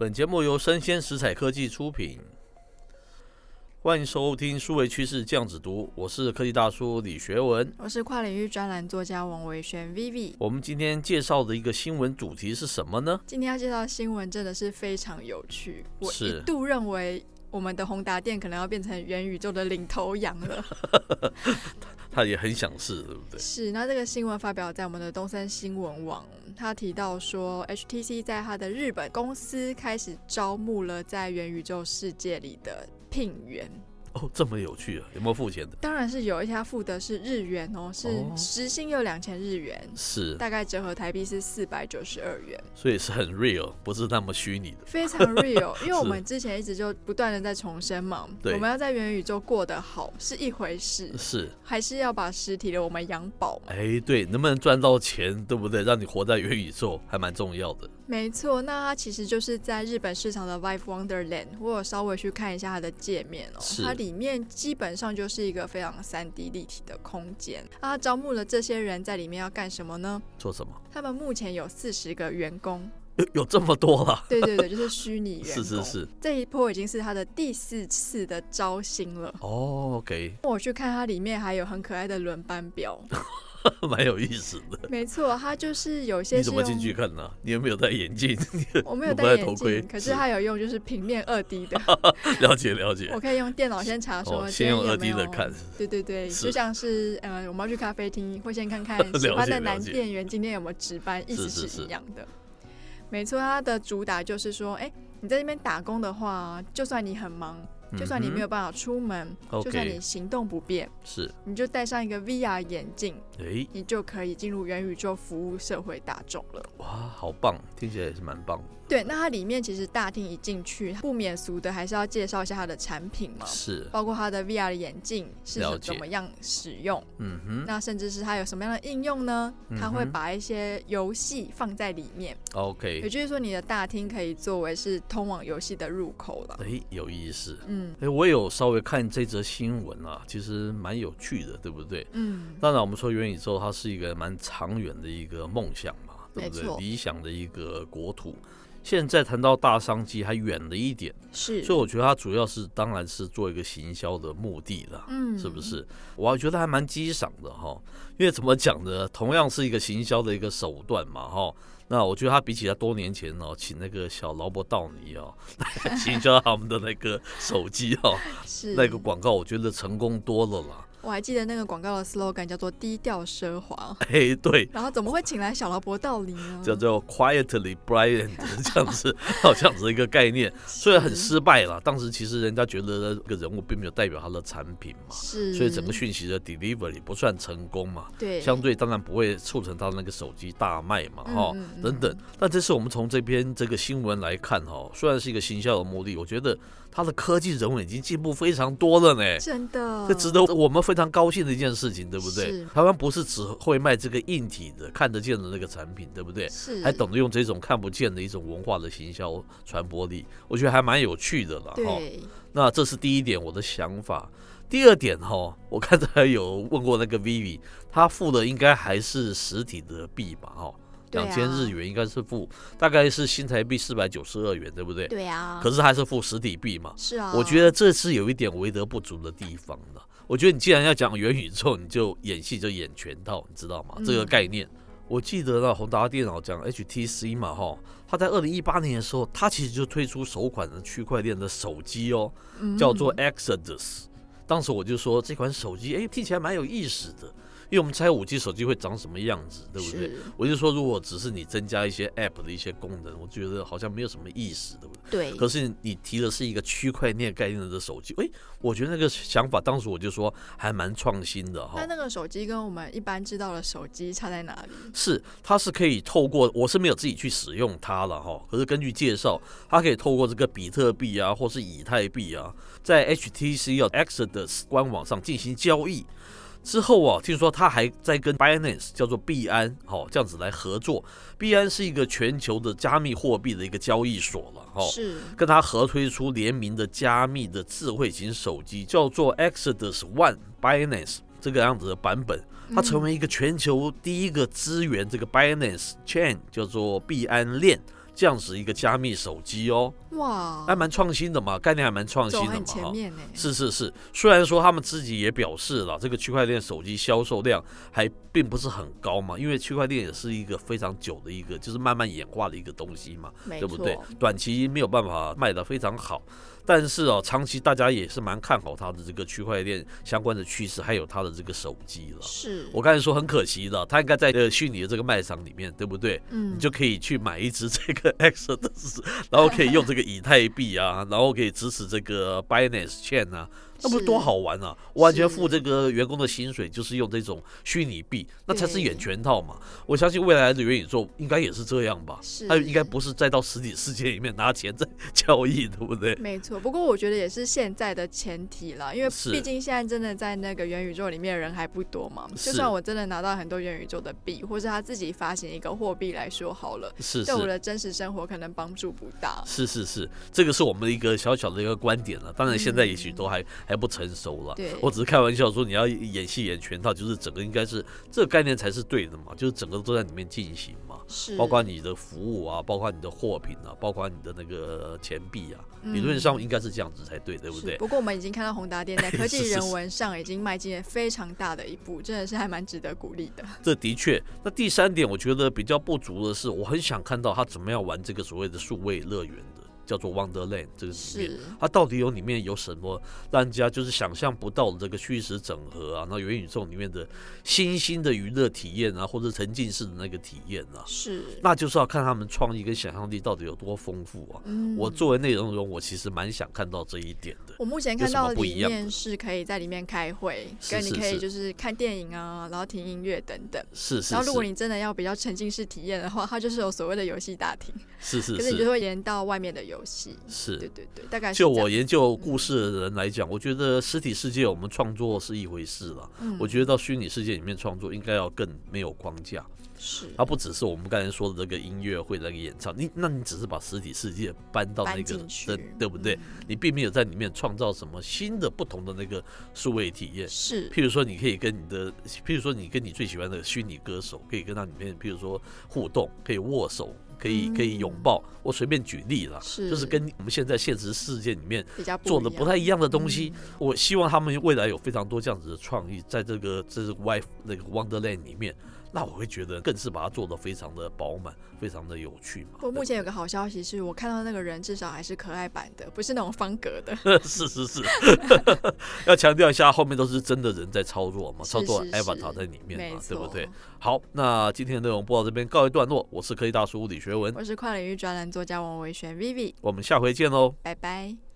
本节目由生鲜食材科技出品，欢迎收听数位趋势酱子读，我是科技大叔李学文，我是跨领域专栏作家王维轩 Vivi。我们今天介绍的一个新闻主题是什么呢？今天要介绍的新闻真的是非常有趣，我一度认为我们的宏达电可能要变成元宇宙的领头羊了。他也很想试，对不对？是。那这个新闻发表在我们的东森新闻网，他提到说，HTC 在他的日本公司开始招募了在元宇宙世界里的聘员。哦，这么有趣啊！有没有付钱的？当然是有，而且他付的是日元哦，是时薪有两千日元，是大概折合台币是四百九十二元，所以是很 real，不是那么虚拟的，非常 real。因为我们之前一直就不断的在重申嘛，我们要在元宇宙过得好是一回事，是还是要把实体的我们养饱？哎，对，能不能赚到钱，对不对？让你活在元宇宙还蛮重要的。没错，那它其实就是在日本市场的 Vive Wonderland，我有稍微去看一下它的界面哦，它里面基本上就是一个非常三 D 立体的空间。那它招募了这些人在里面要干什么呢？做什么？他们目前有四十个员工，有有这么多了？对对对，就是虚拟员工。是是是，这一波已经是他的第四次的招新了。哦，OK。我去看它里面还有很可爱的轮班表。蛮有意思的，没错，他就是有些是。你怎么进去看呢、啊？你有没有戴眼镜？我没有戴眼镜，可是他有用，就是平面二 D 的。了解了解。我可以用电脑先查说先用二 D 的看。对对对，就像是呃，我们要去咖啡厅，会先看看喜欢的男店员今天有没有值班，意思是一样的。没错，他的主打就是说，哎，你在那边打工的话，就算你很忙。就算你没有办法出门，嗯、就算你行动不便，是，你就戴上一个 VR 眼镜，欸，你就可以进入元宇宙服务社会大众了。哇，好棒，听起来也是蛮棒的。对，那它里面其实大厅一进去，不免俗的还是要介绍一下它的产品嘛，是，包括它的 VR 的眼镜是怎么样使用，嗯哼，那甚至是它有什么样的应用呢？它会把一些游戏放在里面，OK，也就是说你的大厅可以作为是通往游戏的入口了。哎，有意思，嗯，哎，我有稍微看这则新闻啊，其实蛮有趣的，对不对？嗯，当然我们说元宇宙它是一个蛮长远的一个梦想嘛，对不对？理想的一个国土。现在谈到大商机还远了一点，是，所以我觉得它主要是当然是做一个行销的目的了，嗯，是不是？我还觉得还蛮激赏的哈，因为怎么讲呢？同样是一个行销的一个手段嘛，哈，那我觉得他比起他多年前哦，请那个小劳勃道尼哦来行销他们的那个手机哈，是那个广告，我觉得成功多了啦。我还记得那个广告的 slogan 叫做“低调奢华”，哎，对。然后怎么会请来小劳勃道林呢？叫做 “quietly brilliant” 这样子，好这样子一个概念，虽然很失败了。当时其实人家觉得这个人物并没有代表他的产品嘛，是。所以整个讯息的 delivery 不算成功嘛，对。相对当然不会促成他那个手机大卖嘛，哈、嗯嗯，等等。但这次我们从这篇这个新闻来看，哈，虽然是一个行销的目的，我觉得他的科技人文已经进步非常多了呢，真的，这值得我们。非常高兴的一件事情，对不对？台湾不是只会卖这个硬体的、看得见的那个产品，对不对？是，还懂得用这种看不见的一种文化的行销传播力，我觉得还蛮有趣的了。哈，那这是第一点我的想法。第二点哈，我刚才有问过那个 Vivi，他付的应该还是实体的币吧？哈，两千日元应该是付，大概是新台币四百九十二元，对不对？对啊。可是还是付实体币嘛？是啊。我觉得这是有一点为德不足的地方的。我觉得你既然要讲元宇宙，你就演戏就演全套，你知道吗？这个概念，我记得那宏达电脑讲 HTC 嘛，哈，他在二零一八年的时候，他其实就推出首款的区块链的手机哦，叫做 Exodus。当时我就说这款手机，哎，听起来蛮有意思的。因为我们猜五 G 手机会长什么样子，对不对？我就说，如果只是你增加一些 App 的一些功能，我觉得好像没有什么意思，对不对？对。可是你提的是一个区块链概念的手机，哎，我觉得那个想法，当时我就说还蛮创新的哈。那那个手机跟我们一般知道的手机差在哪里？是，它是可以透过，我是没有自己去使用它了哈。可是根据介绍，它可以透过这个比特币啊，或是以太币啊，在 HTC 要 Exodus 官网上进行交易。之后啊，听说他还在跟 Binance 叫做币安，好这样子来合作。币安是一个全球的加密货币的一个交易所了，哈，是。跟他合推出联名的加密的智慧型手机，叫做 Exodus One Binance 这个样子的版本，它成为一个全球第一个支援这个 Binance Chain 叫做币安链这样子一个加密手机哦。哇，还蛮创新的嘛，概念还蛮创新的嘛。前面是是是，虽然说他们自己也表示了，这个区块链手机销售量还并不是很高嘛，因为区块链也是一个非常久的一个，就是慢慢演化的一个东西嘛，对不对？短期没有办法卖得非常好。但是哦，长期大家也是蛮看好它的这个区块链相关的趋势，还有它的这个手机了。是我刚才说很可惜的，它应该在呃虚拟的这个卖场里面，对不对？嗯，你就可以去买一支这个 Exodus，然后可以用这个以太币啊，然后可以支持这个 Binance Chain 啊。那不是多好玩啊！完全付这个员工的薪水，就是用这种虚拟币，那才是演全套嘛。我相信未来的元宇宙应该也是这样吧？是它应该不是再到实体世界里面拿钱在 交易，对不对？没错。不过我觉得也是现在的前提了，因为毕竟现在真的在那个元宇宙里面人还不多嘛。就算我真的拿到很多元宇宙的币，或是他自己发行一个货币来说好了，是对我的真实生活可能帮助不大。是是是，这个是我们的一个小小的一个观点了。当然现在也许都还还不成熟了，对，我只是开玩笑说，你要演戏演全套，就是整个应该是这个概念才是对的嘛，就是整个都在里面进行嘛，是，包括你的服务啊，包括你的货品啊，包括你的那个钱币啊，理论上应该是这样子才对，对不对？不过我们已经看到宏达电在 科技人文上已经迈进了非常大的一步，真的是还蛮值得鼓励的。这的确，那第三点我觉得比较不足的是，我很想看到他怎么样玩这个所谓的数位乐园的。叫做 Wonderland 这个里面，它到底有里面有什么让人家就是想象不到的这个虚实整合啊？那元宇宙里面的新兴的娱乐体验啊，或者沉浸式的那个体验啊，是，那就是要看他们创意跟想象力到底有多丰富啊。嗯，我作为内容人，我其实蛮想看到这一点的。我目前看到里面是可以在里面开会，跟你可以就是看电影啊，然后听音乐等等。是是。然后如果你真的要比较沉浸式体验的话，它就是有所谓的游戏大厅。是是是。可是你就会延到外面的游。游戏是，对对对，大概就我研究故事的人来讲，我觉得实体世界我们创作是一回事了。嗯，我觉得到虚拟世界里面创作应该要更没有框架，是，它不只是我们刚才说的这个音乐会、那个演唱，你那你只是把实体世界搬到那个的，对不对？你并没有在里面创造什么新的、不同的那个数位体验。是，譬如说，你可以跟你的，譬如说，你跟你最喜欢的虚拟歌手，可以跟他里面，譬如说互动，可以握手。可以可以拥抱，我随便举例了，是就是跟我们现在现实世界里面做的不太一样的东西。我希望他们未来有非常多这样子的创意，在这个这是 Wife 那个 Wonderland 里面。那我会觉得更是把它做得非常的饱满，非常的有趣嘛。我目前有个好消息是，我看到那个人至少还是可爱版的，不是那种方格的。是是是，要强调一下，后面都是真的人在操作嘛，操作 Avatar 在里面嘛，对不对？好，那今天的内容播到这边告一段落。我是科技大叔李学文，我是跨领域专栏作家王维璇 Vivi，我们下回见喽，拜拜。